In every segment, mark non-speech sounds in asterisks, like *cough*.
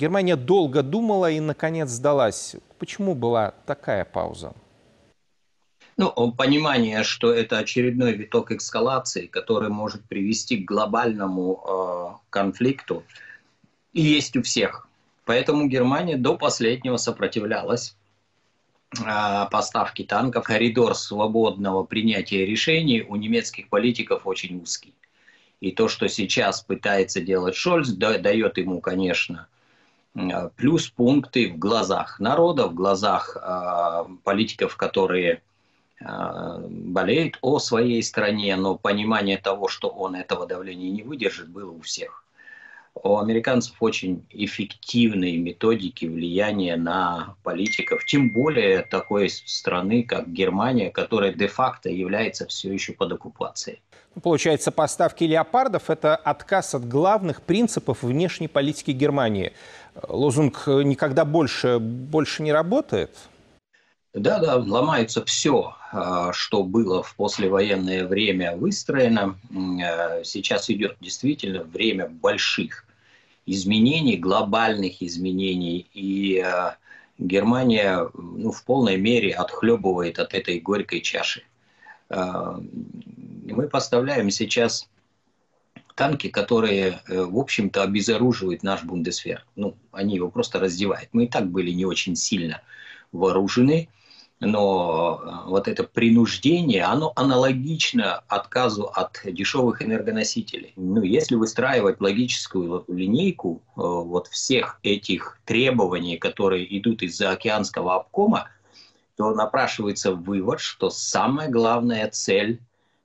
Германия долго думала и, наконец, сдалась. Почему была такая пауза? Ну, понимание, что это очередной виток эскалации, который может привести к глобальному э, конфликту, есть у всех. Поэтому Германия до последнего сопротивлялась э, поставке танков. Коридор свободного принятия решений у немецких политиков очень узкий. И то, что сейчас пытается делать Шольц, дает ему, конечно, плюс пункты в глазах народа, в глазах э, политиков, которые э, болеют о своей стране, но понимание того, что он этого давления не выдержит, было у всех у американцев очень эффективные методики влияния на политиков, тем более такой страны, как Германия, которая де-факто является все еще под оккупацией. Ну, получается, поставки леопардов – это отказ от главных принципов внешней политики Германии. Лозунг «никогда больше, больше не работает»? Да, да, ломается все, а, что было в послевоенное время выстроено. А, сейчас идет действительно время больших изменений, глобальных изменений. И а, Германия ну, в полной мере отхлебывает от этой горькой чаши. Мы поставляем сейчас танки, которые, э, в общем-то, обезоруживают наш Бундесвер. Ну, они его просто раздевают. Мы и так были не очень сильно вооружены но э, вот это принуждение, оно аналогично отказу от дешевых энергоносителей. Ну, если выстраивать логическую линейку э, вот всех этих требований, которые идут из заокеанского обкома, то напрашивается вывод, что самая главная цель,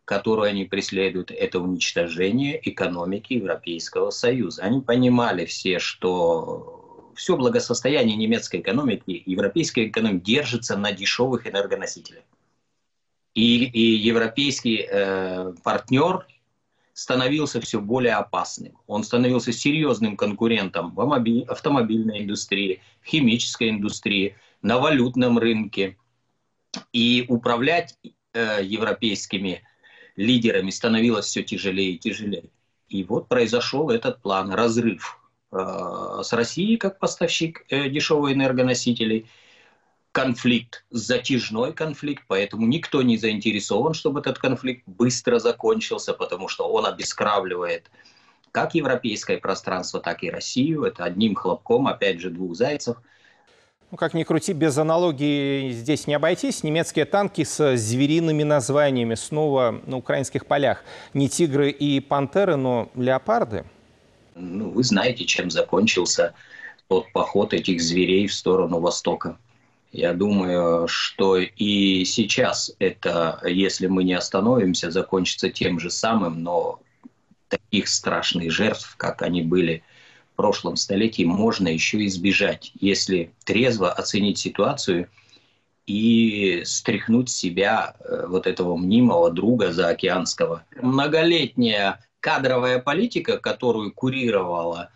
которую они преследуют, это уничтожение экономики Европейского Союза. Они понимали все, что все благосостояние немецкой экономики, европейской экономики держится на дешевых энергоносителях. И, и европейский э, партнер становился все более опасным. Он становился серьезным конкурентом в автомобильной индустрии, в химической индустрии, на валютном рынке. И управлять э, европейскими лидерами становилось все тяжелее и тяжелее. И вот произошел этот план, разрыв Э, с Россией как поставщик э, дешевых энергоносителей. Конфликт, затяжной конфликт, поэтому никто не заинтересован, чтобы этот конфликт быстро закончился, потому что он обескравливает как европейское пространство, так и Россию. Это одним хлопком, опять же, двух зайцев. Ну, как ни крути, без аналогии здесь не обойтись. Немецкие танки с звериными названиями снова на украинских полях. Не тигры и пантеры, но леопарды – ну, вы знаете, чем закончился тот поход этих зверей в сторону Востока. Я думаю, что и сейчас это, если мы не остановимся, закончится тем же самым, но таких страшных жертв, как они были в прошлом столетии, можно еще избежать, если трезво оценить ситуацию и стряхнуть себя э, вот этого мнимого друга заокеанского. Многолетняя кадровая политика, которую курировала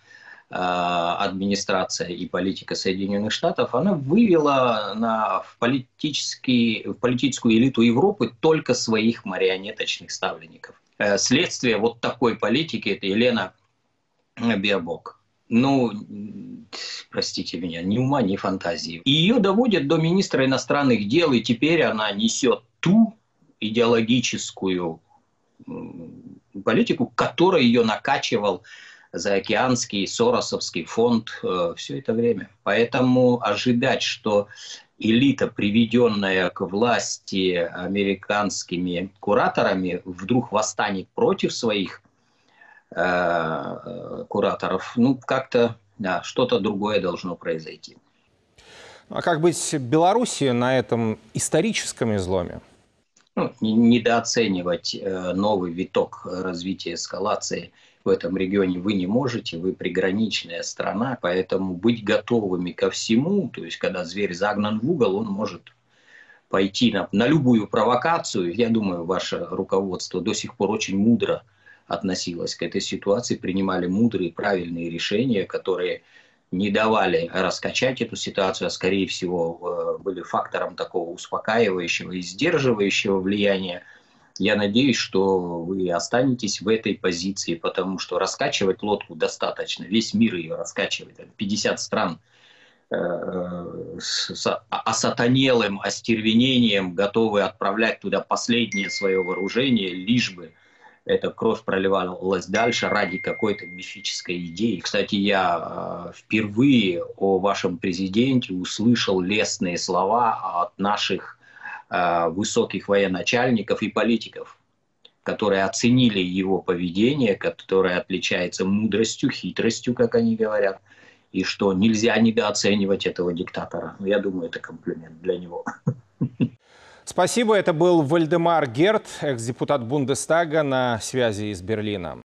э, администрация и политика Соединенных Штатов, она вывела на, в, политический, в политическую элиту Европы только своих марионеточных ставленников. Э, следствие вот такой политики – это Елена Биобок. Ну, простите меня, ни ума, ни фантазии. Ее доводят до министра иностранных дел, и теперь она несет ту идеологическую политику, которая ее накачивал заокеанский Соросовский фонд э, все это время. Поэтому ожидать, что элита, приведенная к власти американскими кураторами, вдруг восстанет против своих э, кураторов, ну, как-то да, что-то другое должно произойти. А как быть Белоруссии на этом историческом изломе? Ну, недооценивать э, новый виток развития эскалации в этом регионе вы не можете, вы приграничная страна, поэтому быть готовыми ко всему, то есть когда зверь загнан в угол, он может пойти на, на любую провокацию. Я думаю, ваше руководство до сих пор очень мудро относилось к этой ситуации, принимали мудрые, правильные решения, которые не давали раскачать эту ситуацию, а скорее всего э, были фактором такого успокаивающего и сдерживающего влияния Я надеюсь, что вы останетесь в этой позиции, потому что раскачивать лодку достаточно. Весь мир ее раскачивает. 50 стран э, с осатанелым остервенением готовы отправлять туда последнее свое вооружение, лишь бы эта кровь проливалась дальше ради какой-то мифической идеи. Кстати, я э, впервые о вашем президенте услышал лестные слова от наших Э, высоких военачальников и политиков, которые оценили его поведение, которое отличается мудростью, хитростью, как они говорят, и что нельзя недооценивать этого диктатора. Ну, я думаю, это комплимент для него. *laughs* Спасибо. Это был Вальдемар Герт, экс-депутат Бундестага на связи из Берлина.